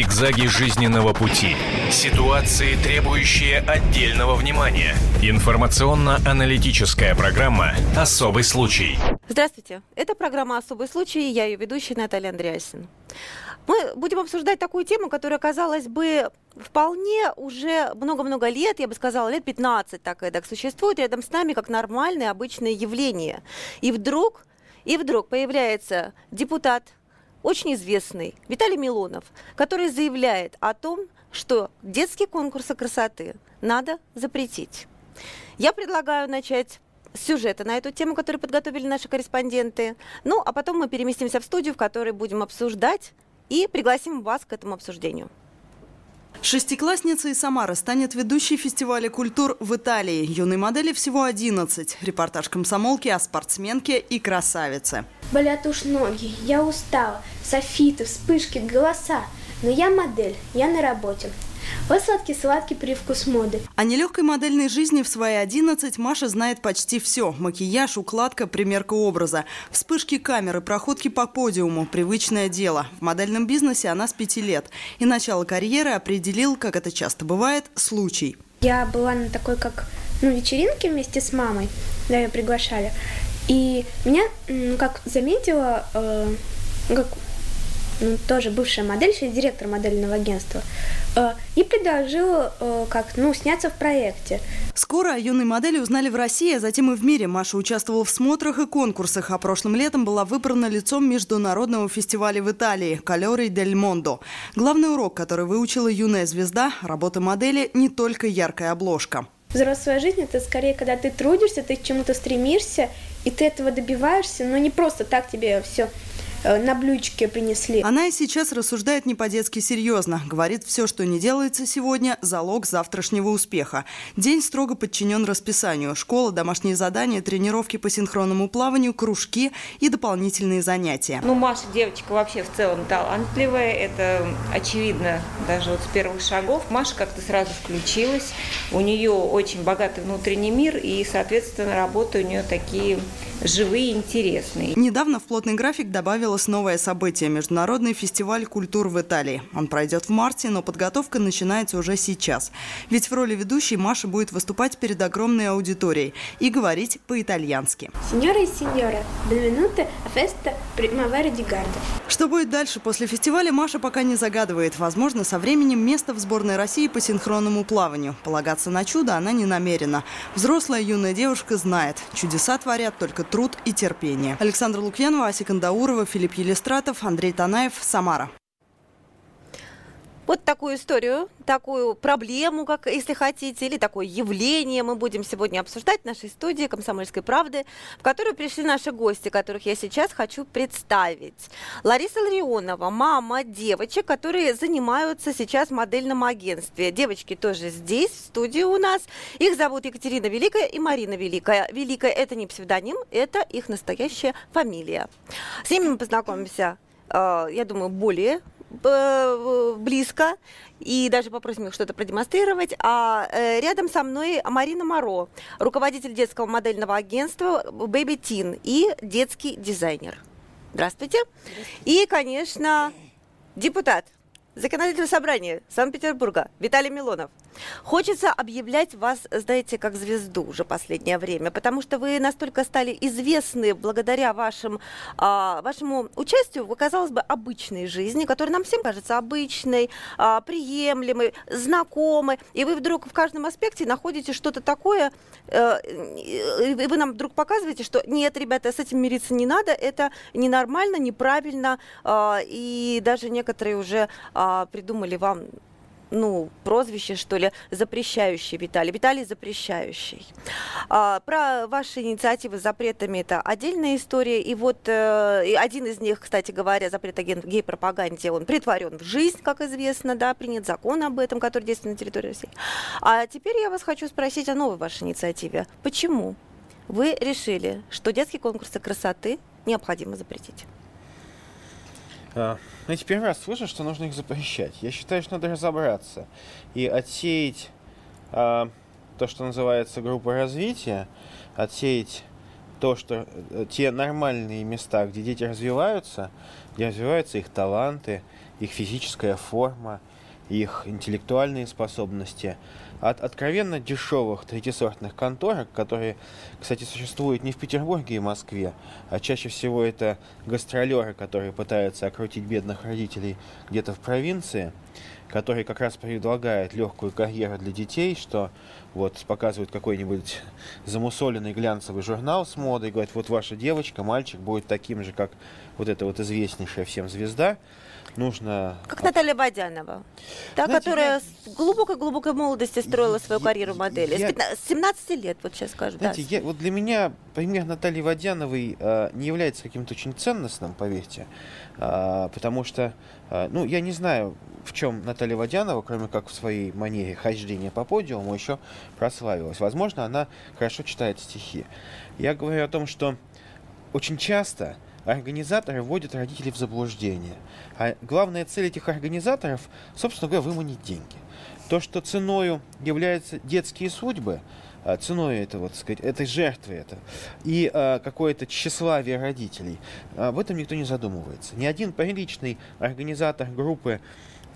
Зигзаги жизненного пути. Ситуации, требующие отдельного внимания. Информационно-аналитическая программа «Особый случай». Здравствуйте. Это программа «Особый случай» я ее ведущая Наталья Андреасин. Мы будем обсуждать такую тему, которая, казалось бы, вполне уже много-много лет, я бы сказала, лет 15 так и так существует рядом с нами как нормальное обычное явление. И вдруг, и вдруг появляется депутат, очень известный, Виталий Милонов, который заявляет о том, что детские конкурсы красоты надо запретить. Я предлагаю начать сюжета на эту тему, который подготовили наши корреспонденты. Ну, а потом мы переместимся в студию, в которой будем обсуждать и пригласим вас к этому обсуждению. Шестиклассница из Самары станет ведущей фестиваля культур в Италии. Юной модели всего 11. Репортаж комсомолки о спортсменке и красавице. Болят уж ноги, я устала. Софиты, вспышки, голоса. Но я модель, я на работе. Вот сладкий-сладкий привкус моды. О нелегкой модельной жизни в свои 11 Маша знает почти все. Макияж, укладка, примерка образа. Вспышки камеры, проходки по подиуму – привычное дело. В модельном бизнесе она с пяти лет. И начало карьеры определил, как это часто бывает, случай. Я была на такой, как ну, вечеринке вместе с мамой, да, ее приглашали. И меня, ну, как заметила, э, как ну, тоже бывшая модель, сейчас директор модельного агентства, э, и предложила э, как, ну, сняться в проекте. Скоро о юной модели узнали в России, а затем и в мире. Маша участвовала в смотрах и конкурсах, а прошлым летом была выбрана лицом международного фестиваля в Италии «Калеры дель Мондо». Главный урок, который выучила юная звезда – работа модели не только яркая обложка. Взрослая жизнь – это скорее, когда ты трудишься, ты к чему-то стремишься, и ты этого добиваешься, но не просто так тебе все на блюдечке принесли. Она и сейчас рассуждает не по-детски серьезно. Говорит, все, что не делается сегодня, залог завтрашнего успеха. День строго подчинен расписанию. Школа, домашние задания, тренировки по синхронному плаванию, кружки и дополнительные занятия. Ну, Маша девочка вообще в целом талантливая. Это очевидно даже вот с первых шагов. Маша как-то сразу включилась. У нее очень богатый внутренний мир и, соответственно, работы у нее такие живые и интересные. Недавно в плотный график добавилось новое событие – Международный фестиваль культур в Италии. Он пройдет в марте, но подготовка начинается уже сейчас. Ведь в роли ведущей Маша будет выступать перед огромной аудиторией и говорить по-итальянски. Сеньора и benvenuti a festa primavera di Garda. Что будет дальше после фестиваля, Маша пока не загадывает. Возможно, со временем место в сборной России по синхронному плаванию. Полагаться на чудо она не намерена. Взрослая юная девушка знает, чудеса творят только труд и терпение. Александр Лукьянова, Ася Кандаурова, Филипп Елистратов, Андрей Танаев, Самара. Вот такую историю, такую проблему, как если хотите, или такое явление мы будем сегодня обсуждать в нашей студии «Комсомольской правды», в которую пришли наши гости, которых я сейчас хочу представить. Лариса Ларионова, мама девочек, которые занимаются сейчас в модельном агентстве. Девочки тоже здесь, в студии у нас. Их зовут Екатерина Великая и Марина Великая. Великая – это не псевдоним, это их настоящая фамилия. С ними мы познакомимся, э, я думаю, более близко и даже попросим их что-то продемонстрировать. А э, рядом со мной Марина Моро, руководитель детского модельного агентства Baby Teen и детский дизайнер. Здравствуйте. Здравствуйте. И, конечно, депутат Законодательного собрания Санкт-Петербурга Виталий Милонов. Хочется объявлять вас, знаете, как звезду уже последнее время, потому что вы настолько стали известны благодаря вашим, а, вашему участию в, казалось бы, обычной жизни, которая нам всем кажется обычной, а, приемлемой, знакомой, и вы вдруг в каждом аспекте находите что-то такое, а, и вы нам вдруг показываете, что нет, ребята, с этим мириться не надо, это ненормально, неправильно, а, и даже некоторые уже придумали вам ну, прозвище, что ли, запрещающий Виталий. Виталий запрещающий. А, про ваши инициативы с запретами это отдельная история. И вот э, один из них, кстати говоря, запрет о гей-пропаганде, он притворен в жизнь, как известно, да, принят закон об этом, который действует на территории России. А теперь я вас хочу спросить о новой вашей инициативе. Почему вы решили, что детские конкурсы красоты необходимо запретить? А, ну, я первый раз слышу, что нужно их запрещать. Я считаю, что надо разобраться и отсеять а, то, что называется группа развития, отсеять то, что э, те нормальные места, где дети развиваются, где развиваются их таланты, их физическая форма, их интеллектуальные способности от откровенно дешевых третьесортных конторок, которые, кстати, существуют не в Петербурге и Москве, а чаще всего это гастролеры, которые пытаются окрутить бедных родителей где-то в провинции, которые как раз предлагают легкую карьеру для детей, что вот показывают какой-нибудь замусоленный глянцевый журнал с модой, говорят, вот ваша девочка, мальчик будет таким же, как вот эта вот известнейшая всем звезда, нужно... Как Наталья Бодянова, та, Знаете, которая я... с глубокой-глубокой молодости строила свою карьеру модели. Я... С, 15, с 17 лет, вот сейчас скажу. Знаете, да. я, вот для меня пример Натальи Водяновой э, не является каким-то очень ценностным, поверьте, э, потому что, э, ну, я не знаю, в чем Наталья Водянова, кроме как в своей манере хождения по подиуму, еще прославилась. Возможно, она хорошо читает стихи. Я говорю о том, что очень часто организаторы вводят родителей в заблуждение. А главная цель этих организаторов, собственно говоря, выманить деньги. То, что ценою являются детские судьбы, а, ценой этого, так сказать, этой жертвы это, и а, какое-то тщеславие родителей, об этом никто не задумывается. Ни один приличный организатор группы,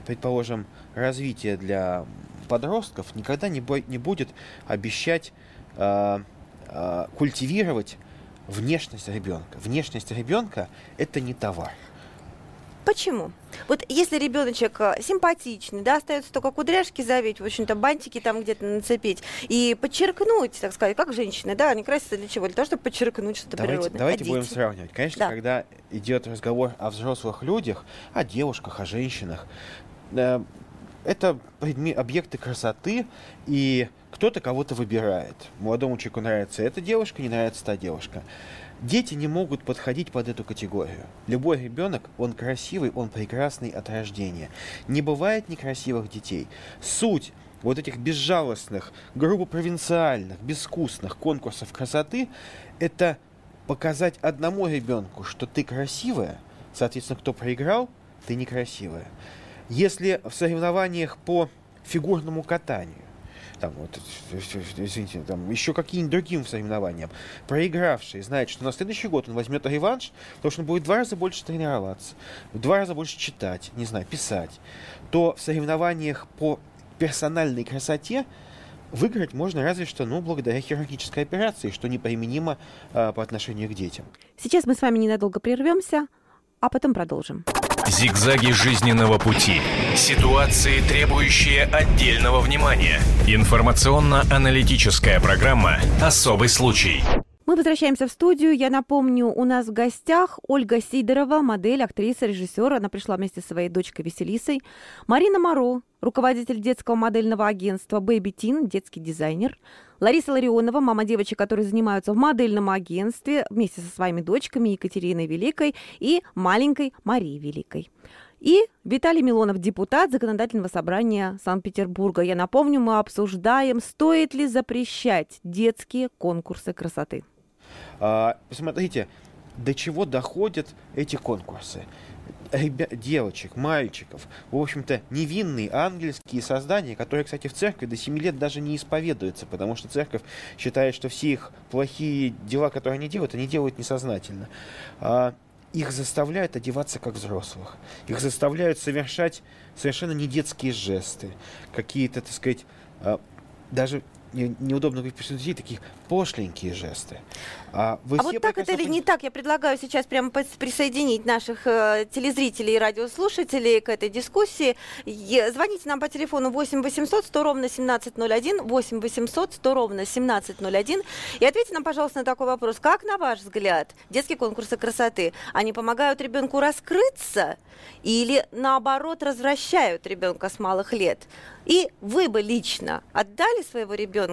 предположим, развития для подростков никогда не, бо- не будет обещать а, а, культивировать внешность ребенка. Внешность ребенка это не товар. Почему? Вот если ребеночек э, симпатичный, да, остается только кудряшки завить, в общем-то, бантики там где-то нацепить и подчеркнуть, так сказать, как женщины, да, они красятся для чего? Для того, чтобы подчеркнуть что-то давайте, природное. Давайте а будем сравнивать. Конечно, да. когда идет разговор о взрослых людях, о девушках, о женщинах, э, это объекты красоты, и кто-то кого-то выбирает. Молодому человеку нравится эта девушка, не нравится та девушка. Дети не могут подходить под эту категорию. Любой ребенок, он красивый, он прекрасный от рождения. Не бывает некрасивых детей. Суть вот этих безжалостных, грубо провинциальных, безвкусных конкурсов красоты – это показать одному ребенку, что ты красивая, соответственно, кто проиграл, ты некрасивая. Если в соревнованиях по фигурному катанию там, вот, извините, там, еще каким-нибудь другим соревнованиям, проигравший знает, что на следующий год он возьмет реванш, потому что он будет в два раза больше тренироваться, в два раза больше читать, не знаю, писать, то в соревнованиях по персональной красоте выиграть можно разве что, ну, благодаря хирургической операции, что неприменимо а, по отношению к детям. Сейчас мы с вами ненадолго прервемся, а потом продолжим. Зигзаги жизненного пути. Ситуации, требующие отдельного внимания. Информационно-аналитическая программа «Особый случай». Мы возвращаемся в студию. Я напомню, у нас в гостях Ольга Сидорова, модель, актриса, режиссер. Она пришла вместе со своей дочкой Веселисой. Марина Моро, руководитель детского модельного агентства Baby Teen, детский дизайнер. Лариса Ларионова, мама девочек, которые занимаются в модельном агентстве вместе со своими дочками Екатериной Великой и маленькой Марией Великой. И Виталий Милонов, депутат Законодательного собрания Санкт-Петербурга. Я напомню, мы обсуждаем, стоит ли запрещать детские конкурсы красоты. А, посмотрите, до чего доходят эти конкурсы. Ребя- девочек, мальчиков, в общем-то, невинные ангельские создания, которые, кстати, в церкви до 7 лет даже не исповедуются, потому что церковь считает, что все их плохие дела, которые они делают, они делают несознательно. А, их заставляют одеваться как взрослых. Их заставляют совершать совершенно не детские жесты, какие-то, так сказать, а, неудобно говорить при таких пошленькие жесты. А, вы а вот так это или не так? Я предлагаю сейчас прямо присоединить наших э, телезрителей и радиослушателей к этой дискуссии. Е- звоните нам по телефону 8 800 100 ровно 1701, 8 800 100 ровно 1701 и ответьте нам, пожалуйста, на такой вопрос. Как, на ваш взгляд, детские конкурсы красоты, они помогают ребенку раскрыться или, наоборот, развращают ребенка с малых лет? И вы бы лично отдали своего ребенка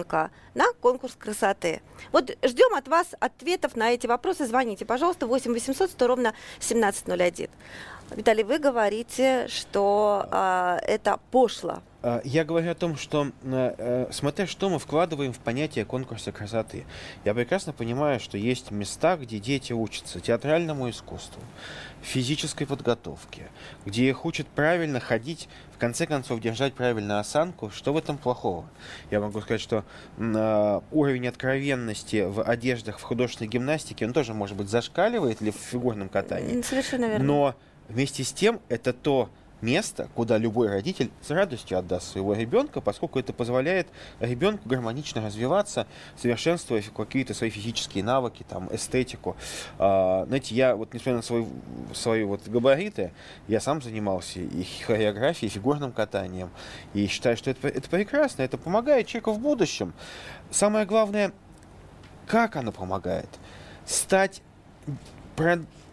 на конкурс красоты? Вот ждем от вас ответов на эти вопросы. Звоните, пожалуйста, 8 800 100 ровно 1701. Виталий, вы говорите, что э, это пошло. А, я говорю о том, что э, э, смотря что мы вкладываем в понятие конкурса красоты. Я прекрасно понимаю, что есть места, где дети учатся театральному искусству, физической подготовке, где их учат правильно ходить, в конце концов держать правильную осанку. Что в этом плохого? Я могу сказать, что э, уровень откровенности в одеждах в художественной гимнастике, он тоже, может быть, зашкаливает или в фигурном катании. Совершенно верно. Но вместе с тем это то место, куда любой родитель с радостью отдаст своего ребенка, поскольку это позволяет ребенку гармонично развиваться, совершенствуя какие-то свои физические навыки, там, эстетику. А, знаете, я вот, несмотря на свои, свои вот габариты, я сам занимался и хореографией, и фигурным катанием, и считаю, что это, это прекрасно, это помогает человеку в будущем. Самое главное, как оно помогает? Стать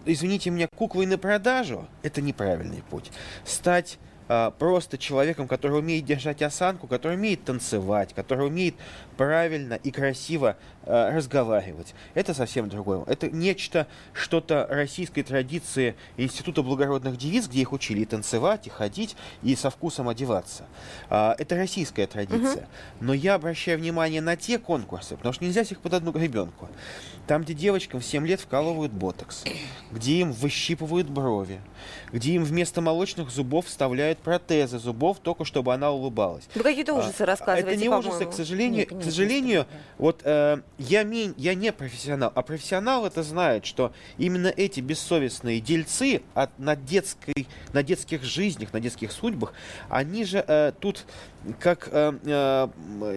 извините меня, куклой на продажу – это неправильный путь. Стать просто человеком, который умеет держать осанку, который умеет танцевать, который умеет правильно и красиво э, разговаривать. Это совсем другое. Это нечто, что-то российской традиции Института благородных девиц, где их учили и танцевать, и ходить, и со вкусом одеваться. Э, это российская традиция. Угу. Но я обращаю внимание на те конкурсы, потому что нельзя их под одну ребенку. Там, где девочкам в 7 лет вкалывают ботокс, где им выщипывают брови, где им вместо молочных зубов вставляют протезы зубов, только чтобы она улыбалась. Вы какие-то ужасы а, рассказываете, Это не ужасы, к сожалению. Нет, к сожалению, вот э, я, ми, я не профессионал, а профессионал это знает, что именно эти бессовестные дельцы от, на, детской, на детских жизнях, на детских судьбах, они же э, тут как, э, э,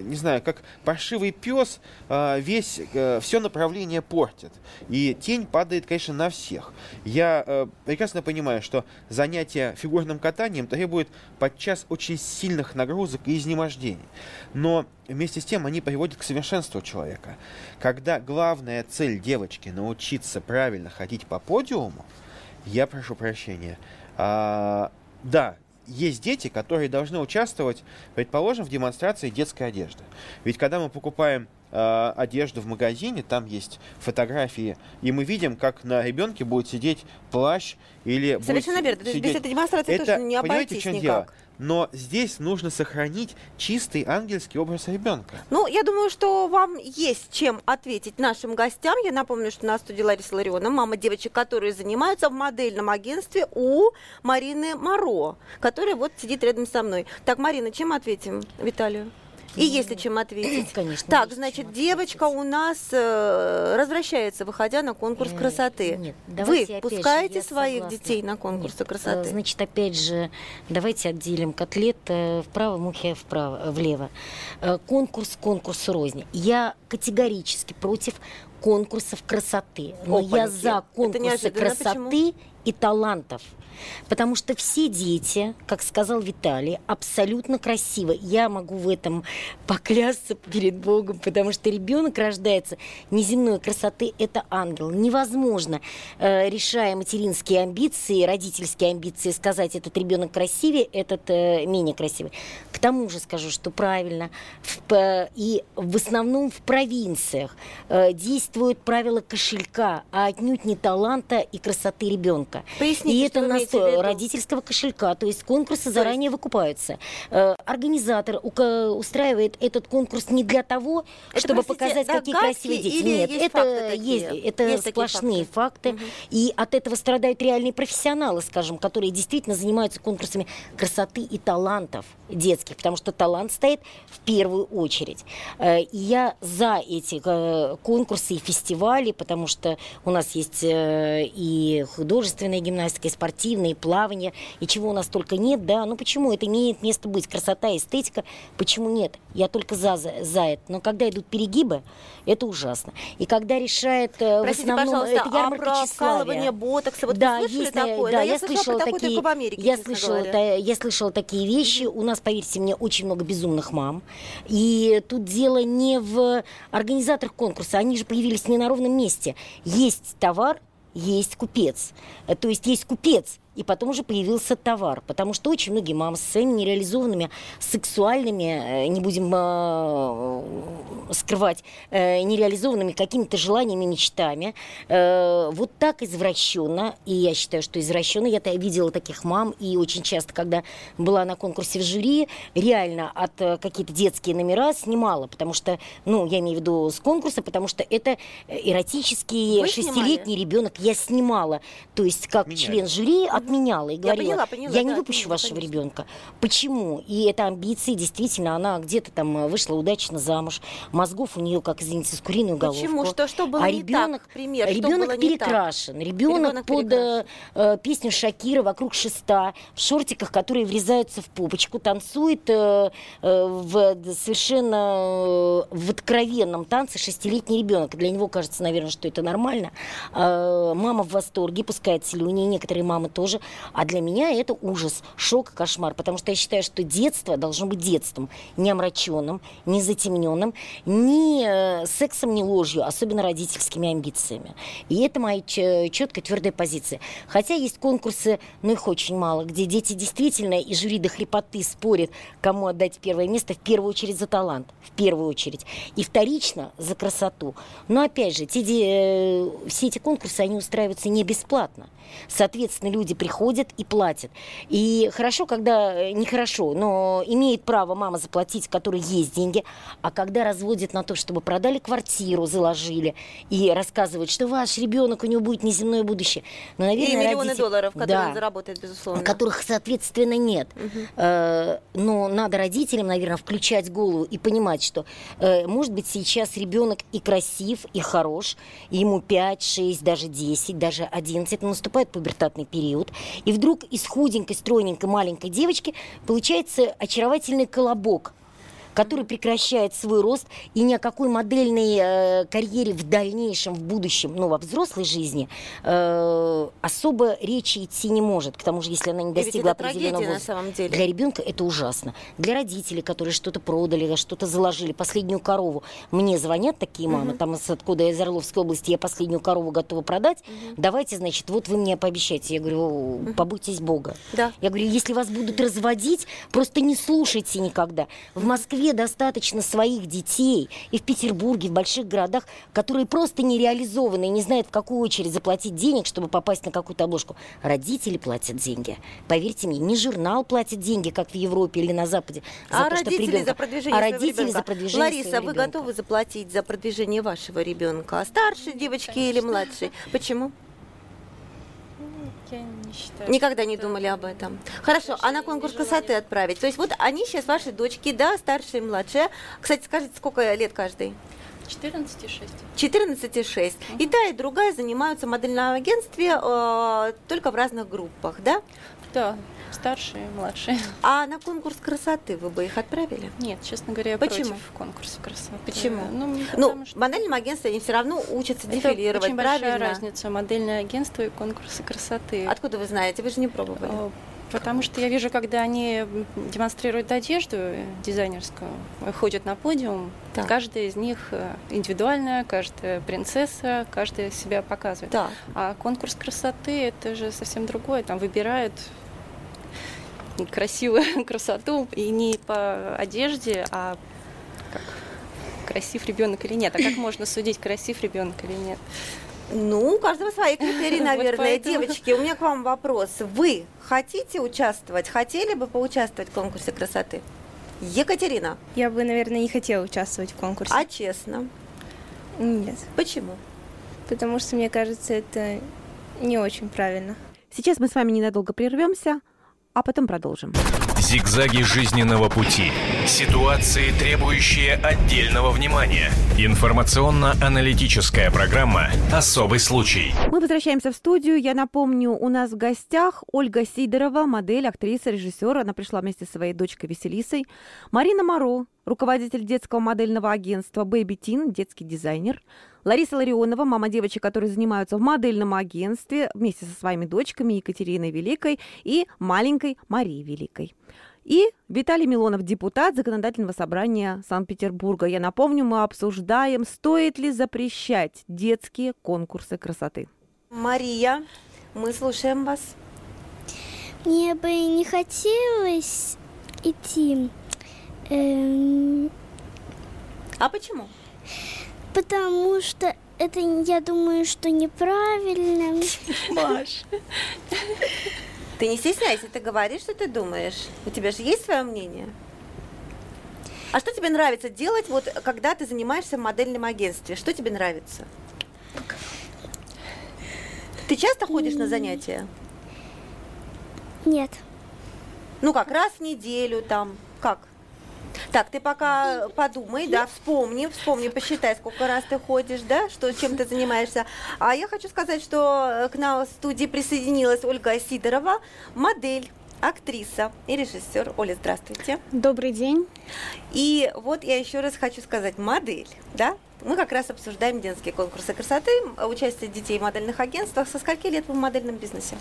не знаю, как паршивый пес э, весь, э, все направление портит. И тень падает, конечно, на всех. Я э, прекрасно понимаю, что занятие фигурным катанием требует подчас очень сильных нагрузок и изнемождений. Но вместе с тем они приводят к совершенству человека. Когда главная цель девочки научиться правильно ходить по подиуму, я прошу прощения, а, да, есть дети, которые должны участвовать, предположим, в демонстрации детской одежды. Ведь когда мы покупаем э, одежду в магазине, там есть фотографии, и мы видим, как на ребенке будет сидеть плащ или Совершенно верно. Сидеть... Без этой демонстрации это, тоже не обойтись в чем никак. Дело? но здесь нужно сохранить чистый ангельский образ ребенка. Ну, я думаю, что вам есть чем ответить нашим гостям. Я напомню, что на студии Лариса Лариона, мама девочек, которые занимаются в модельном агентстве у Марины Моро, которая вот сидит рядом со мной. Так, Марина, чем ответим Виталию? И если чем ответить. Конечно. Так, значит, девочка у нас э, возвращается, выходя на конкурс э, красоты. Нет, Вы пускаете же, своих согласна. детей на конкурсы Нет, красоты? Значит, опять же, давайте отделим котлет э, вправо, мухи вправо, влево. Э, конкурс, конкурс рознь. Я категорически против конкурсов красоты. Но Опаньки. я за конкурсы красоты Почему? И талантов. Потому что все дети, как сказал Виталий, абсолютно красивы. Я могу в этом поклясться перед Богом, потому что ребенок рождается неземной красоты, это ангел. Невозможно, э, решая материнские амбиции, родительские амбиции, сказать, этот ребенок красивее, этот э, менее красивый. К тому же скажу, что правильно, и в основном в провинциях э, действуют правила кошелька, а отнюдь не таланта и красоты ребенка. Поясните, и это нас родительского кошелька, то есть конкурсы то заранее есть... выкупаются. Э, организатор устраивает этот конкурс не для того, это, чтобы показать, какие красивые дети. Нет, есть это есть, это есть сплошные факты. факты. Угу. И от этого страдают реальные профессионалы, скажем, которые действительно занимаются конкурсами красоты и талантов детских, потому что талант стоит в первую очередь. Э, и я за эти э, конкурсы и фестивали, потому что у нас есть и художественная гимнастика, и спортивная, и плавание, и чего у нас только нет, да, ну почему это имеет место быть, красота, эстетика, почему нет? Я только за, за, за это. Но когда идут перегибы, это ужасно. И когда решает э, Простите, в основном это ярмарка а тщеславия. ботокса, вот да, вы слышали есть, такое? Да, да я, я слышала такие, в Америке, я слышала, та, я слышала такие вещи. У нас, поверьте мне, очень много безумных мам. И тут дело не в организаторах конкурса, они же появились не на ровном месте. Есть товар, есть купец. Э, то есть есть купец, и потом уже появился товар. Потому что очень многие мамы с своими нереализованными сексуальными, э, не будем э, скрывать, э, нереализованными какими-то желаниями, мечтами, э, вот так извращенно, и я считаю, что извращенно, я видела таких мам, и очень часто, когда была на конкурсе в жюри, реально от э, какие-то детские номера снимала, потому что, ну, я имею в виду с конкурса, потому что это эротический шестилетний ребенок, я снимала, то есть как Меня. член жюри, отменяла и говорила, поняла, поняла, я не да, выпущу отменила, вашего конечно. ребенка. Почему? И это амбиции, действительно, она где-то там э, вышла удачно замуж, мозгов у нее, как, извините, с куриную головку. Почему? Что, что было а не ребенок, так? Пример, что ребенок было не так? перекрашен. Ребенок, Ребенок под перекрашен. э, э, песню Шакира вокруг шеста, в шортиках, которые врезаются в попочку, танцует э, э, в совершенно э, в откровенном танце шестилетний ребенок. Для него кажется, наверное, что это нормально. Э, мама в восторге, пускает слюни, некоторые мамы тоже. А для меня это ужас, шок, кошмар. Потому что я считаю, что детство должно быть детством. Не омраченным, не затемненным, ни э, сексом, ни ложью, особенно родительскими амбициями. И это моя четкая, твердая позиция. Хотя есть конкурсы, но их очень мало, где дети действительно и жюри до хрипоты спорят, кому отдать первое место, в первую очередь за талант, в первую очередь. И вторично за красоту. Но опять же, те, э, все эти конкурсы, они устраиваются не бесплатно. Соответственно, люди приходят и платят. И хорошо, когда, э, нехорошо, но имеет право мама заплатить, которой есть деньги, а когда разводят на то, чтобы продали квартиру, заложили, и рассказывают, что ваш ребенок, у него будет неземное будущее. Но, И наверное, миллионы родители- долларов, которые Да он заработает, безусловно. которых, соответственно, нет. Э, Но надо родителям, наверное, включать голову и понимать, что, э, может быть, сейчас ребенок и красив, и хорош, и ему 5, 6, даже 10, даже 11, наступает пубертатный период, и вдруг из худенькой, стройненькой маленькой девочки получается очаровательный колобок, который прекращает свой рост и ни о какой модельной э, карьере в дальнейшем, в будущем, ну, во взрослой жизни э, особо речи идти не может. К тому же, если она не достигла это определенного трагедия на возраста. самом деле. Для ребенка это ужасно. Для родителей, которые что-то продали, что-то заложили, последнюю корову. Мне звонят такие мамы, там из откуда из Орловской области, я последнюю корову готова продать. Давайте, значит, вот вы мне пообещайте. Я говорю, побойтесь Бога. Да. Я говорю, если вас будут разводить, просто не слушайте никогда. В Москве достаточно своих детей, и в Петербурге, в больших городах, которые просто не реализованы и не знают, в какую очередь заплатить денег, чтобы попасть на какую-то обложку. Родители платят деньги. Поверьте мне, не журнал платит деньги, как в Европе или на Западе. за а то, родители ребенка- за продвижение а родители ребенка? за продвижение Лариса, вы ребенка. готовы заплатить за продвижение вашего ребенка? А Старшей девочки или младшей? Почему? Не считаю. Никогда не думали об этом. Хорошо, а на конкурс красоты отправить? То есть вот они сейчас ваши дочки, да, старшие и младшие. Кстати, скажите, сколько лет каждый? 14 и 6. 14 и 6. И та, и другая занимаются в модельном агентстве э, только в разных группах, да? Да, старшие, младшие. А на конкурс красоты вы бы их отправили? Нет, честно говоря, я Почему? против конкурса красоты. Почему? Ну, Ну, что модельном агентстве они все равно учатся это дефилировать, очень большая правильно? разница модельное агентство и конкурсы красоты. Откуда вы знаете? Вы же не пробовали. Потому что я вижу, когда они демонстрируют одежду дизайнерскую, ходят на подиум, Так. каждая из них э, индивидуальная, каждая принцесса, каждая себя показывает. Да. А конкурс красоты это же совсем другое. Там выбирают красивую красоту и не по одежде, а как красив ребенок или нет. А как можно судить, красив ребенок или нет? Ну, у каждого свои критерии, Вот наверное. поэтому. Девочки, у меня к вам вопрос. Вы хотите участвовать? Хотели бы поучаствовать в конкурсе красоты? Екатерина, Я бы, наверное, не хотела участвовать в конкурсе. а честно, Нет, почему? потому что мне кажется, это не очень правильно. Сейчас мы с вами ненадолго прервемся, а потом продолжим. Зигзаги жизненного пути. Ситуации, требующие отдельного внимания. Информационно-аналитическая программа «Особый случай». Мы возвращаемся в студию. Я напомню, у нас в гостях Ольга Сидорова, модель, актриса, режиссер. Она пришла вместе со своей дочкой Василисой. Марина Моро, руководитель детского модельного агентства Baby Teen, детский дизайнер. Лариса Ларионова, мама девочек, которые занимаются в модельном агентстве вместе со своими дочками Екатериной Великой и маленькой Марией Великой. И Виталий Милонов, депутат Законодательного собрания Санкт-Петербурга. Я напомню, мы обсуждаем, стоит ли запрещать детские конкурсы красоты. Мария, мы слушаем вас. Мне бы не хотелось идти, эм, А почему? потому что это, я думаю, что неправильно. Маш. Ты не стесняйся, ты говоришь, что ты думаешь. У тебя же есть свое мнение? А что тебе нравится делать, вот когда ты занимаешься в модельном агентстве? Что тебе нравится? Ты часто ходишь на занятия? Нет. Ну как, раз в неделю там, как? Так, ты пока подумай, да, вспомни, вспомни, посчитай, сколько раз ты ходишь, да, что, чем ты занимаешься. А я хочу сказать, что к нам в студии присоединилась Ольга Сидорова, модель актриса и режиссер. Оля, здравствуйте. Добрый день. И вот я еще раз хочу сказать, модель, да? Мы как раз обсуждаем детские конкурсы красоты, участие детей в модельных агентствах. Со скольки лет вы в модельном бизнесе?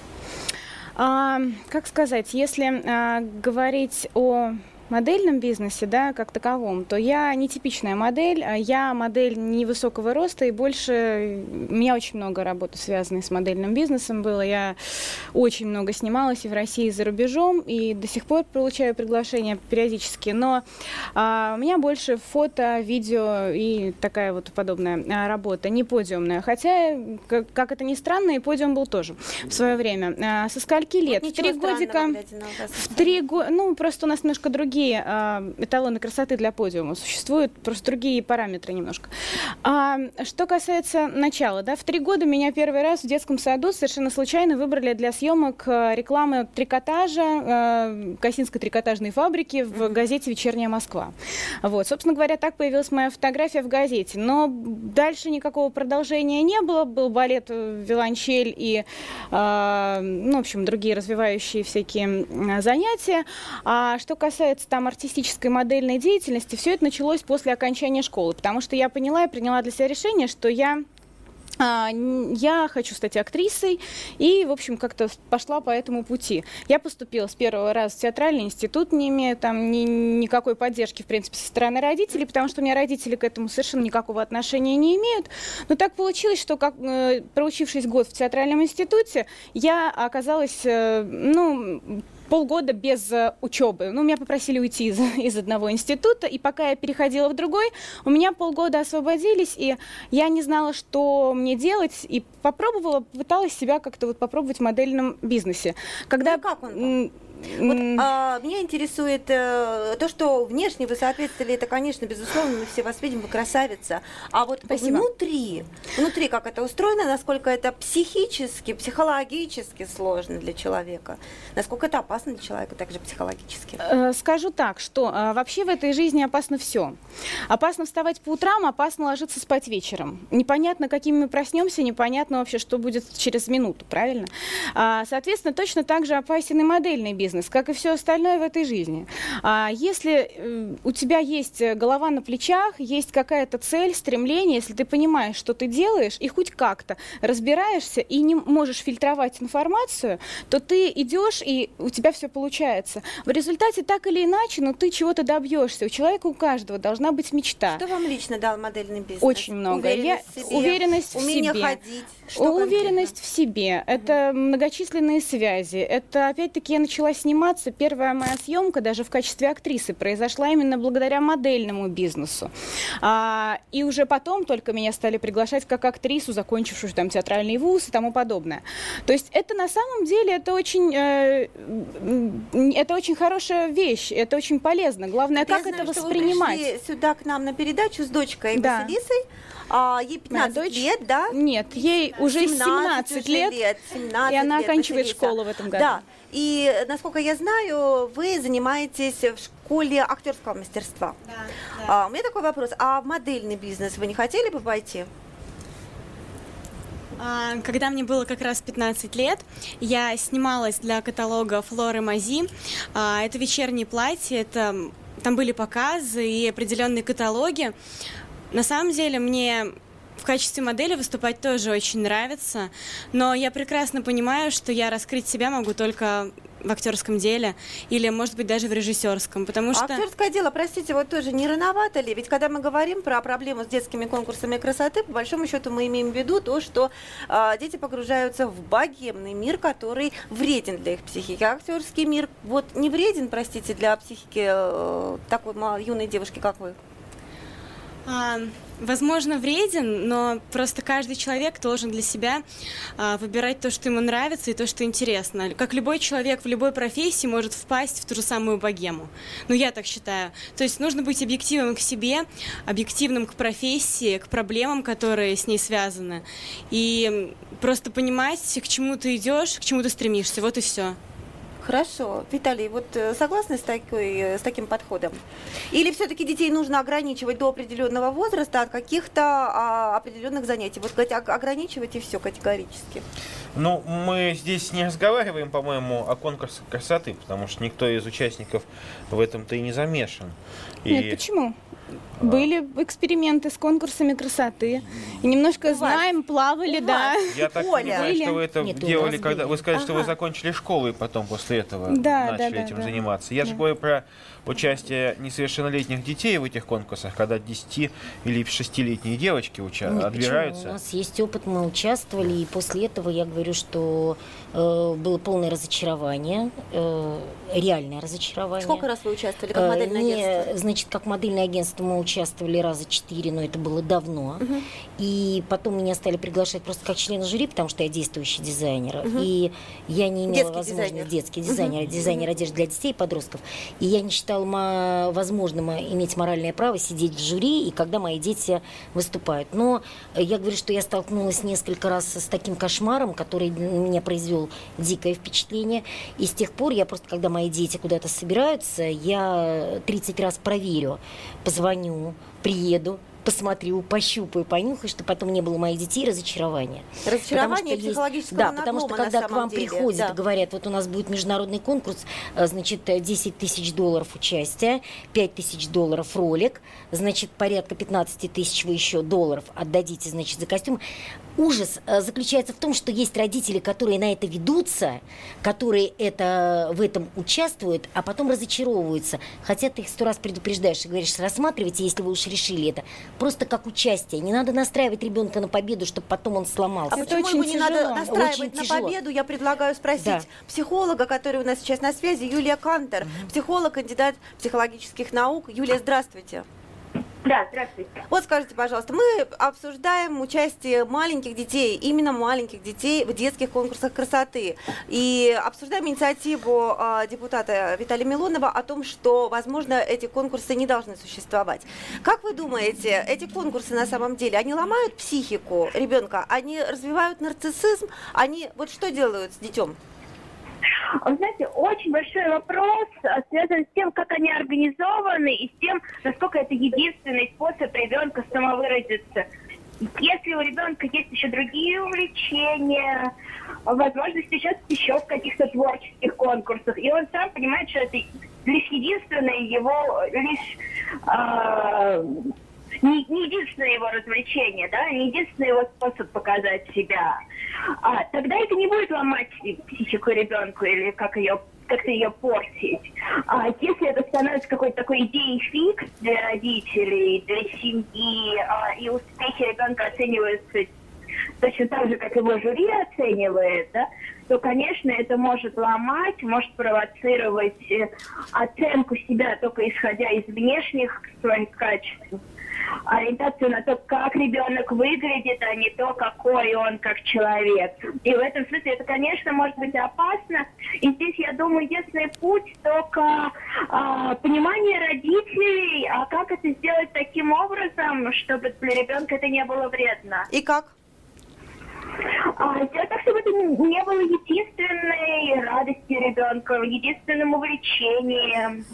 А, как сказать, если а, говорить о модельном бизнесе, да, как таковом, то я не типичная модель, а я модель невысокого роста, и больше у меня очень много работы, связанной с модельным бизнесом было. Я очень много снималась и в России, и за рубежом, и до сих пор получаю приглашения периодически, но а, у меня больше фото, видео и такая вот подобная а, работа, не подиумная. Хотя, как, как это ни странно, и подиум был тоже в свое время. А, со скольки лет? Вот в три годика. В три года. Ну, просто у нас немножко другие другие э, эталоны красоты для подиума. Существуют просто другие параметры немножко. А, что касается начала, да, в три года меня первый раз в детском саду совершенно случайно выбрали для съемок э, рекламы трикотажа э, Косинской трикотажной фабрики в газете «Вечерняя Москва». Вот, собственно говоря, так появилась моя фотография в газете. Но дальше никакого продолжения не было. Был балет э, «Виолончель» и, э, ну, в общем, другие развивающие всякие занятия. А что касается там артистической модельной деятельности, все это началось после окончания школы, потому что я поняла и приняла для себя решение, что я а, я хочу стать актрисой и, в общем, как-то пошла по этому пути. Я поступила с первого раза в театральный институт, не имея там ни, никакой поддержки, в принципе, со стороны родителей, потому что у меня родители к этому совершенно никакого отношения не имеют. Но так получилось, что, как, э, проучившись год в театральном институте, я оказалась, э, ну, полгода без э, учебы. Ну, меня попросили уйти из, из одного института, и пока я переходила в другой, у меня полгода освободились, и я не знала, что мне делать, и попробовала, пыталась себя как-то вот попробовать в модельном бизнесе. Когда, ну, как он? Вот, а, меня интересует э, то, что внешне вы соответствовали, это, конечно, безусловно, мы все вас видим, вы красавица. А вот Спасибо. внутри, внутри как это устроено, насколько это психически, психологически сложно для человека, насколько это опасно для человека, также психологически. Э, скажу так, что э, вообще в этой жизни опасно все. Опасно вставать по утрам, опасно ложиться спать вечером. Непонятно, какими мы проснемся, непонятно вообще, что будет через минуту, правильно? А, соответственно, точно так же опасен и модельный бизнес бизнес, как и все остальное в этой жизни. А если э, у тебя есть голова на плечах, есть какая-то цель, стремление, если ты понимаешь, что ты делаешь, и хоть как-то разбираешься и не можешь фильтровать информацию, то ты идешь, и у тебя все получается. В результате так или иначе, но ты чего-то добьешься. У человека, у каждого должна быть мечта. Что вам лично дал модельный бизнес? Очень много. Уверенность, Я, в, себе, уверенность умение в себе. ходить. Что уверенность конкретно? в себе. Это многочисленные связи. Это, опять-таки, я начала сниматься. Первая моя съемка даже в качестве актрисы произошла именно благодаря модельному бизнесу. А, и уже потом только меня стали приглашать как актрису, закончившую там театральный вуз и тому подобное. То есть это на самом деле это очень, э, это очень хорошая вещь, это очень полезно. Главное, как я это знаю, воспринимать. Сюда к нам на передачу с дочкой да. Василисой. А, ей 15 дочь, лет, да? Нет, ей уже 17, 17 лет, лет 17 и она лет, оканчивает Василиса. школу в этом году. Да, и, насколько я знаю, вы занимаетесь в школе актерского мастерства. Да, да. А, у меня такой вопрос. А в модельный бизнес вы не хотели бы пойти? А, когда мне было как раз 15 лет, я снималась для каталога Флоры Мази. А, это вечерние платья, это там были показы и определенные каталоги. На самом деле мне в качестве модели выступать тоже очень нравится, но я прекрасно понимаю, что я раскрыть себя могу только в актерском деле или, может быть, даже в режиссерском, потому что... Актерское дело, простите, вот тоже не рановато ли? Ведь когда мы говорим про проблему с детскими конкурсами красоты, по большому счету мы имеем в виду то, что э, дети погружаются в богемный мир, который вреден для их психики. А актерский мир вот не вреден, простите, для психики э, такой юной девушки, как вы? А, возможно, вреден, но просто каждый человек должен для себя а, выбирать то, что ему нравится и то, что интересно. Как любой человек в любой профессии может впасть в ту же самую богему. Ну, я так считаю. То есть нужно быть объективным к себе, объективным к профессии, к проблемам, которые с ней связаны. И просто понимать, к чему ты идешь, к чему ты стремишься. Вот и все. Хорошо. Виталий, вот э, согласны с, такой, э, с таким подходом? Или все-таки детей нужно ограничивать до определенного возраста от каких-то а, определенных занятий? Вот ограничивать и все категорически. Ну, мы здесь не разговариваем, по-моему, о конкурсах красоты, потому что никто из участников в этом-то и не замешан. И... Нет, почему? Были эксперименты с конкурсами красоты. И немножко знаем, плавали, да. Я так Оля. понимаю, что вы это Нет, делали, когда вы сказали, ага. что вы закончили школу и потом после этого да, начали да, этим да, заниматься. Я да. же говорю про участие несовершеннолетних детей в этих конкурсах, когда 10 или 6-летние девочки уча- Нет, отбираются. Почему? У нас есть опыт, мы участвовали, и после этого я говорю, что э, было полное разочарование, э, реальное разочарование. Сколько раз вы участвовали как модельное э, агентство? Значит, как модельное агентство мы участвовали раза четыре, но это было давно. Угу. И потом меня стали приглашать просто как члена жюри, потому что я действующий дизайнер. Угу. И я не имела детский возможности... Дизайнер. Детский дизайнер. Угу. Дизайнер одежды для детей и подростков. И я не считала возможным иметь моральное право сидеть в жюри, и когда мои дети выступают. Но я говорю, что я столкнулась несколько раз с таким кошмаром, который меня произвел дикое впечатление. И с тех пор я просто, когда мои дети куда-то собираются, я 30 раз проверю, позвоню, приеду, посмотрю, пощупаю, понюхаю, чтобы потом не было моих детей разочарования. Разочарование психологического есть, Да, потому что когда к вам деле. приходят да. и говорят, вот у нас будет международный конкурс, э, значит, 10 тысяч долларов участия, 5 тысяч долларов ролик, значит, порядка 15 тысяч вы еще долларов отдадите, значит, за костюм. Ужас э, заключается в том, что есть родители, которые на это ведутся, которые это, в этом участвуют, а потом разочаровываются. Хотя ты их сто раз предупреждаешь и говоришь, рассматривайте, если вы уж решили это просто как участие. Не надо настраивать ребенка на победу, чтобы потом он сломался. А это почему очень его не тяжело. надо настраивать очень на тяжело. победу? Я предлагаю спросить да. психолога, который у нас сейчас на связи, Юлия Кантер, угу. психолог, кандидат психологических наук. Юлия, здравствуйте. Да, здравствуйте. Вот скажите, пожалуйста, мы обсуждаем участие маленьких детей, именно маленьких детей в детских конкурсах красоты. И обсуждаем инициативу э, депутата Виталия Милонова о том, что, возможно, эти конкурсы не должны существовать. Как вы думаете, эти конкурсы на самом деле, они ломают психику ребенка, они развивают нарциссизм, они вот что делают с детем? Вы знаете, очень большой вопрос а, связан с тем, как они организованы и с тем, насколько это единственный способ ребенка самовыразиться. Если у ребенка есть еще другие увлечения, возможность участвовать еще в каких-то творческих конкурсах, и он сам понимает, что это лишь единственное его, лишь э, не, не единственное его развлечение, да, не единственный его способ показать себя, а, тогда это не будет ломать психику ребенку или как ее как-то ее портить. А если это становится какой-то такой идеей фикс для родителей, для семьи, а, и успехи ребенка оцениваются точно так же, как его жюри оценивает, да, то, конечно, это может ломать, может провоцировать э, оценку себя только исходя из внешних своих качеств ориентацию на то, как ребенок выглядит, а не то, какой он как человек. И в этом смысле это, конечно, может быть опасно. И здесь, я думаю, единственный путь только а, понимание родителей, а как это сделать таким образом, чтобы для ребенка это не было вредно. И как? А, сделать так, чтобы это не было единственной радостью ребенка, единственным увлечением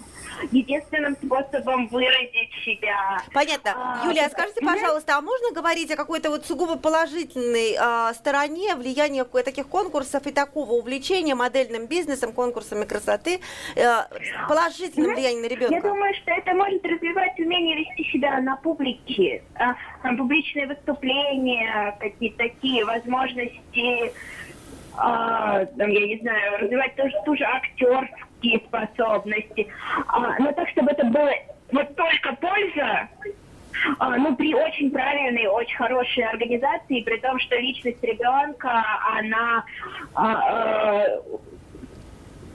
единственным способом выразить себя. Понятно. А, Юлия, а скажите, пожалуйста, а можно говорить о какой-то вот сугубо положительной а, стороне влияния таких конкурсов и такого увлечения модельным бизнесом, конкурсами красоты, а, положительным влиянием на ребенка? Я думаю, что это может развивать умение вести себя на публике, там, публичные выступления, какие-то такие возможности а, там, я не знаю, развивать тоже ту же актерские способности. А, но так, чтобы это было вот только польза, а, ну, при очень правильной, очень хорошей организации, при том, что личность ребенка, она а, а,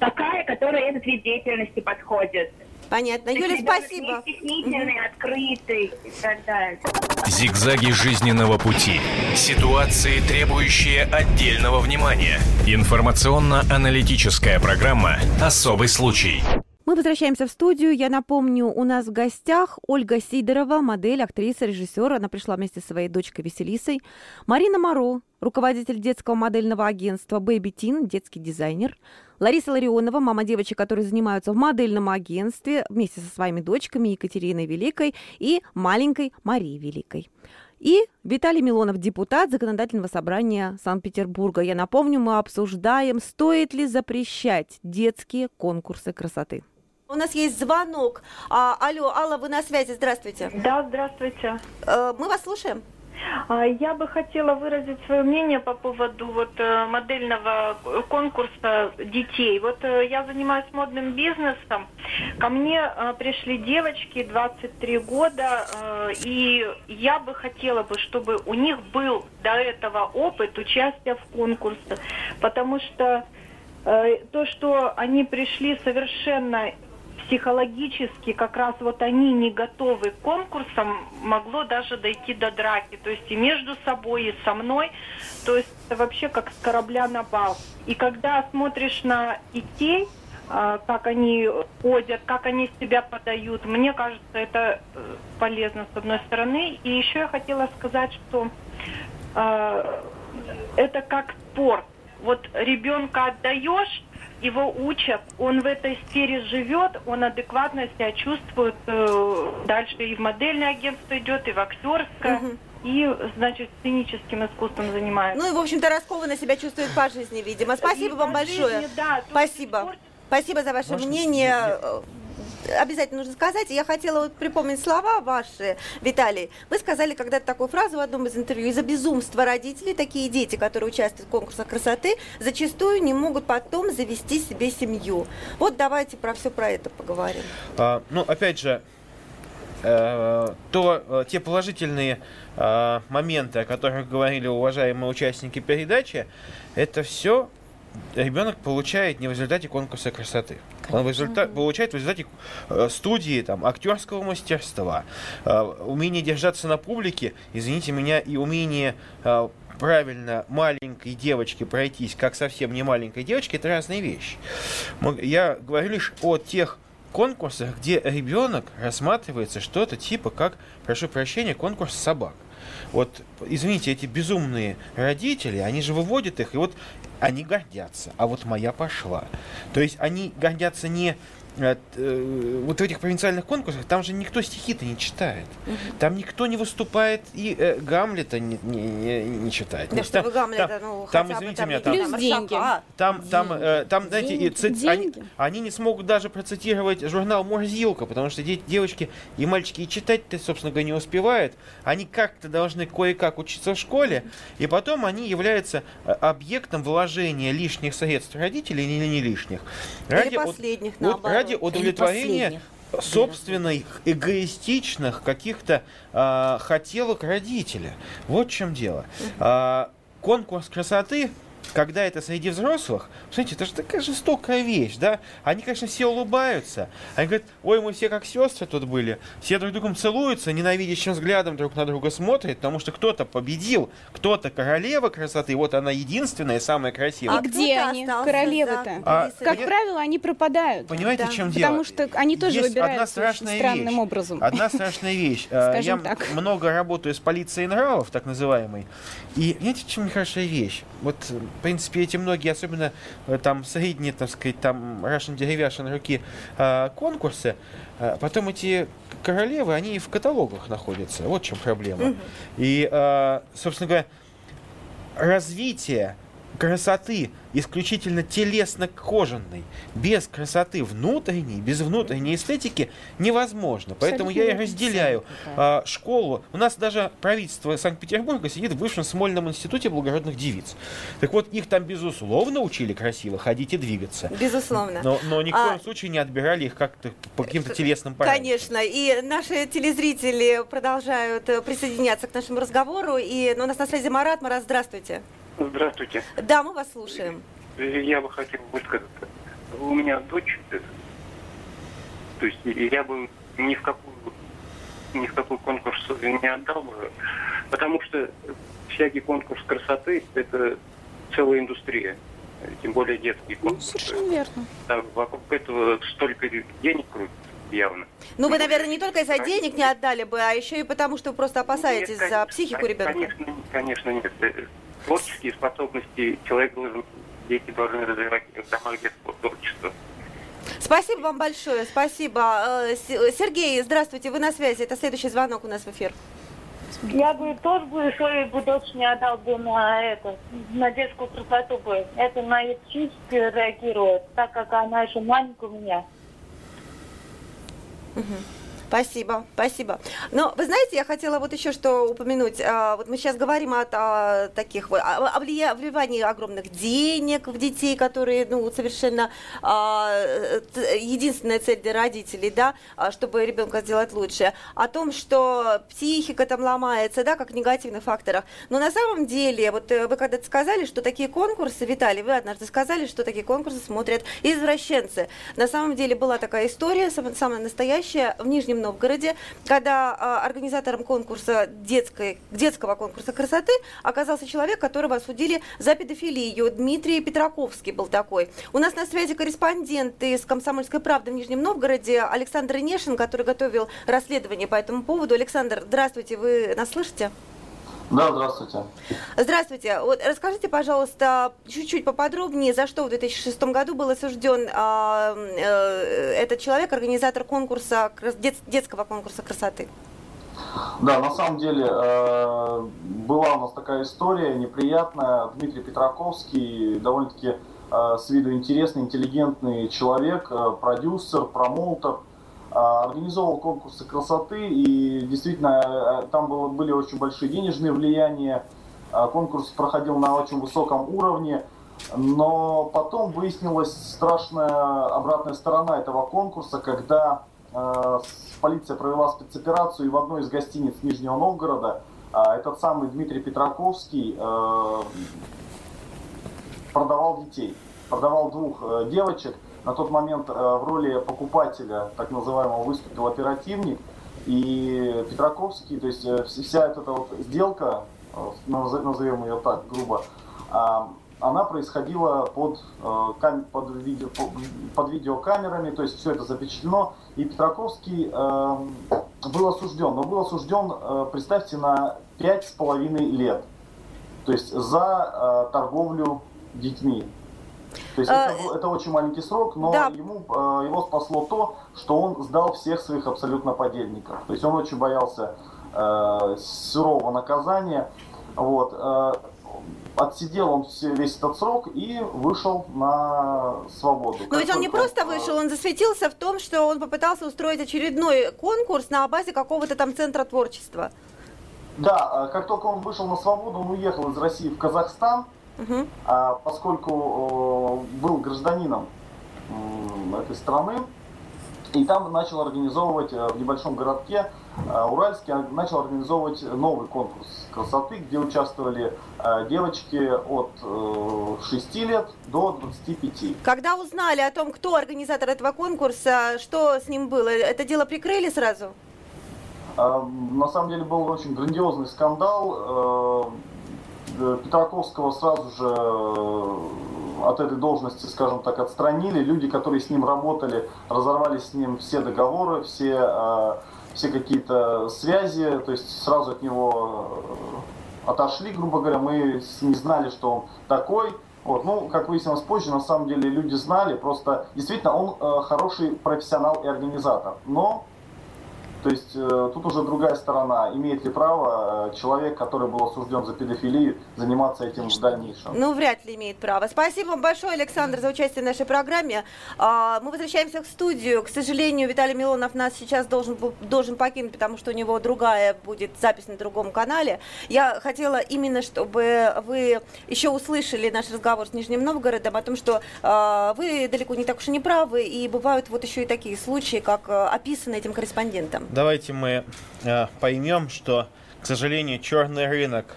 такая, которая этот вид деятельности подходит. Понятно. Юля, спасибо. Стеснительный, открытый и так далее. Зигзаги жизненного пути. Ситуации, требующие отдельного внимания. Информационно-аналитическая программа «Особый случай». Мы возвращаемся в студию. Я напомню, у нас в гостях Ольга Сидорова, модель, актриса, режиссер. Она пришла вместе со своей дочкой Веселисой. Марина Моро, руководитель детского модельного агентства Baby Teen, детский дизайнер. Лариса Ларионова, мама девочек, которые занимаются в модельном агентстве вместе со своими дочками Екатериной Великой и маленькой Марией Великой. И Виталий Милонов, депутат Законодательного собрания Санкт-Петербурга. Я напомню, мы обсуждаем, стоит ли запрещать детские конкурсы красоты. У нас есть звонок. А, алло, Алла, вы на связи. Здравствуйте. Да, здравствуйте. Э, мы вас слушаем. А, я бы хотела выразить свое мнение по поводу вот э, модельного конкурса детей. Вот э, я занимаюсь модным бизнесом. Ко мне э, пришли девочки 23 года, и я бы хотела бы, чтобы у них был до этого опыт участия в конкурсе, потому что то, что они пришли совершенно психологически как раз вот они не готовы к конкурсам, могло даже дойти до драки. То есть и между собой, и со мной. То есть это вообще как с корабля на бал. И когда смотришь на детей, а, как они ходят, как они себя подают, мне кажется, это э, полезно с одной стороны. И еще я хотела сказать, что э, это как спорт. Вот ребенка отдаешь, его учат, он в этой сфере живет, он адекватно себя чувствует, э, дальше и в модельное агентство идет, и в актерское. Угу. И, значит, сценическим искусством занимается. Ну и, в общем-то, раскованно себя чувствует по жизни, видимо. Спасибо и вам большое. Жизни, да, Спасибо. Спасибо за ваше Можно мнение обязательно нужно сказать. Я хотела вот припомнить слова ваши, Виталий. Вы сказали когда-то такую фразу в одном из интервью. Из-за безумства родителей такие дети, которые участвуют в конкурсах красоты, зачастую не могут потом завести себе семью. Вот давайте про все про это поговорим. А, ну, опять же, э, то э, те положительные э, моменты, о которых говорили уважаемые участники передачи, это все ребенок получает не в результате конкурса красоты. Конечно. Он в результат, получает в результате э, студии там, актерского мастерства, э, умение держаться на публике, извините меня, и умение э, правильно маленькой девочке пройтись, как совсем не маленькой девочке, это разные вещи. Я говорю лишь о тех конкурсах, где ребенок рассматривается что-то типа как, прошу прощения, конкурс собак. Вот, извините, эти безумные родители, они же выводят их, и вот они гордятся, а вот моя пошла. То есть они гордятся не от, э, вот в этих провинциальных конкурсах там же никто стихи-то не читает. Угу. Там никто не выступает и э, Гамлета не, не, не, не читает. Да что там, вы Гамлета, там, ну, там извините там меня, там, плюс деньги. Там, деньги. там, э, там, знаете, деньги. Цит, деньги. Они, они не смогут даже процитировать журнал Мурзилка, потому что дети, девочки и мальчики и читать-то, собственно говоря, не успевают. Они как-то должны кое-как учиться в школе, и потом они являются э, объектом вложения лишних средств родителей или не лишних. Ради, или последних, вот, наоборот ради удовлетворения собственных эгоистичных каких-то э, хотелок родителя. Вот в чем дело. Э, конкурс красоты когда это среди взрослых, смотрите, это же такая жестокая вещь, да? Они, конечно, все улыбаются. Они говорят, ой, мы все как сестры тут были. Все друг другом целуются, ненавидящим взглядом друг на друга смотрят, потому что кто-то победил, кто-то королева красоты, вот она единственная, самая красивая. А где они, королевы-то? А, как пони... правило, они пропадают. Понимаете, да. в чем дело? Потому что они тоже Есть выбирают странным вещь. образом. Одна страшная вещь. Я много работаю с полицией нравов, так называемой. И знаете, в чем нехорошая вещь? Вот в принципе, эти многие, особенно э, там средние, так сказать, там Russian Derivation руки э, конкурсы, э, потом эти королевы, они в каталогах находятся. Вот в чем проблема. И, собственно говоря, развитие красоты исключительно телесно-кожаной, без красоты внутренней, без внутренней эстетики невозможно. Поэтому я и разделяю а, школу. У нас даже правительство Санкт-Петербурга сидит в Высшем Смольном институте благородных девиц. Так вот, их там, безусловно, учили красиво ходить и двигаться. Безусловно. Но, но ни в коем а... случае не отбирали их как-то по каким-то телесным параметрам. Конечно. И наши телезрители продолжают э, присоединяться к нашему разговору. И ну, у нас на связи Марат. Марат, здравствуйте. Здравствуйте. Да, мы вас слушаем. Я бы хотел высказаться. У меня дочь, то есть я бы ни в какую ни в какой конкурс не отдал бы, потому что всякий конкурс красоты – это целая индустрия. тем более детские конкурсы. Ну, совершенно верно. Да, вокруг этого столько денег крутится явно. Ну, вы, наверное, не только из-за денег не отдали бы, а еще и потому, что вы просто опасаетесь Нет, за конечно, психику ребенка. Конечно, конечно, нет. Творческие способности человек должен, дети должны развивать в домах детского творчества. Спасибо вам большое, спасибо. Э, Сергей, здравствуйте, вы на связи. Это следующий звонок у нас в эфир. Я бы тоже бы свою бы дочь не отдал бы на это, на детскую красоту бы. Это на ее психику реагирует, так как она еще маленькая у меня. Спасибо, спасибо. Но вы знаете, я хотела вот еще что упомянуть. А, Вот мы сейчас говорим о, о таких вот о, вливании огромных денег в детей, которые, ну, совершенно а, единственная цель для родителей, да, а, чтобы ребенка сделать лучше. О том, что психика там ломается, да, как негативных факторах. Но на самом деле, вот э, вы когда-то сказали, что такие конкурсы, Виталий, вы однажды сказали, что такие конкурсы смотрят извращенцы. На самом деле была такая история, сам- самая настоящая, в Нижнем Новгороде, когда а, организатором конкурса детской, детского конкурса красоты оказался человек, которого осудили за педофилию. Дмитрий Петраковский был такой. У нас на связи корреспондент из «Комсомольской правды» в Нижнем Новгороде Александр Нешин, который готовил расследование по этому поводу. Александр, здравствуйте, вы нас слышите? Да, здравствуйте. Здравствуйте. Вот расскажите, пожалуйста, чуть-чуть поподробнее, за что в 2006 году был осужден а, э, этот человек, организатор конкурса, дет- детского конкурса красоты? Да, на самом деле э, была у нас такая история неприятная. Дмитрий Петраковский довольно-таки э, с виду интересный, интеллигентный человек, э, продюсер, промоутер. Э, Организовал конкурсы красоты и действительно э, там было, были очень большие денежные влияния. Э, Конкурс проходил на очень высоком уровне. Но потом выяснилась страшная обратная сторона этого конкурса, когда э, полиция провела спецоперацию, и в одной из гостиниц Нижнего Новгорода э, этот самый Дмитрий Петраковский э, продавал детей. Продавал двух девочек. На тот момент э, в роли покупателя, так называемого, выступил оперативник. И Петраковский, то есть э, вс- вся эта вот сделка, э, наз- назовем ее так грубо, а, она происходила под, под, видео, по- под видеокамерами, то есть все это запечатлено. И Петраковский э, был осужден, но был осужден, представьте, на пять с половиной лет. То есть за торговлю детьми. То есть А, это, это очень маленький срок, но да. ему, э, его спасло то, что он сдал всех своих абсолютно подельников. То есть он очень боялся э, сурового наказания. Вот. э, отсидел он весь этот срок и вышел на свободу. Но ведь он не просто э, вышел, он засветился в том, что он попытался устроить очередной конкурс на базе какого-то там центра творчества. Да, э, как только он вышел на свободу, он уехал из России в Казахстан, А поскольку э, был гражданином этой страны, и там начал организовывать э, в небольшом городке э, Уральске, а, начал организовывать новый конкурс красоты, где участвовали девочки от э, 6 лет до 25. Когда узнали о том, кто организатор этого конкурса, что с ним было, это дело прикрыли сразу? На самом деле был очень грандиозный скандал. Э, Петраковского сразу же э, от этой должности, скажем так, отстранили. Люди, которые с ним работали, разорвали с ним все договоры, все, э, все какие-то связи, то есть сразу от него отошли, грубо говоря. Мы не знали, что он такой. Вот. Ну, как выяснилось позже, на самом деле люди знали, просто действительно он хороший профессионал и организатор. Но то есть э, тут уже другая сторона. Имеет ли право э, человек, который был осужден за педофилию, заниматься этим в дальнейшем? Ну, вряд ли имеет право. Спасибо вам большое, Александр, за участие в нашей программе. А, Мы возвращаемся в студию. К сожалению, Виталий Милонов нас сейчас должен, должен покинуть, потому что у него другая будет запись на другом канале. Я хотела именно, чтобы вы еще услышали наш разговор с Нижним Новгородом о том, что а, вы далеко не так уж и не правы, и бывают вот еще и такие случаи, как а, описаны этим корреспондентом. Давайте мы э, поймем, что, к сожалению, черный рынок,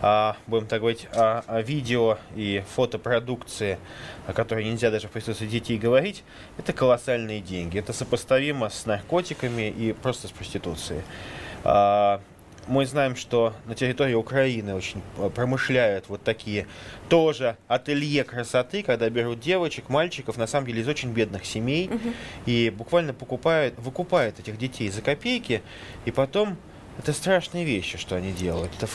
а, будем так говорить, о, о видео и фотопродукции, о которой нельзя даже в присутствии детей говорить, это колоссальные деньги. Это сопоставимо с наркотиками и просто с проституцией. А, мы знаем, что на территории Украины очень э, промышляют вот такие тоже ателье красоты, когда берут девочек, мальчиков, на самом деле из очень бедных семей, угу. и буквально покупают, выкупают этих детей за копейки, и потом это страшные вещи, что они делают. Это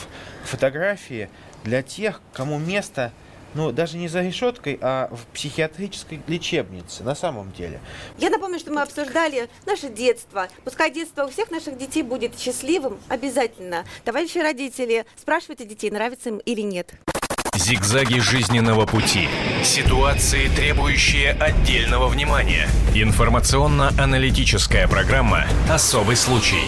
фотографии для тех, кому место ну, даже не за решеткой, а в психиатрической лечебнице, на самом деле. Я напомню, что мы обсуждали наше детство. Пускай детство у всех наших детей будет счастливым, обязательно. Товарищи родители, спрашивайте детей, нравится им или нет. Зигзаги жизненного пути. Ситуации, требующие отдельного внимания. Информационно-аналитическая программа «Особый случай».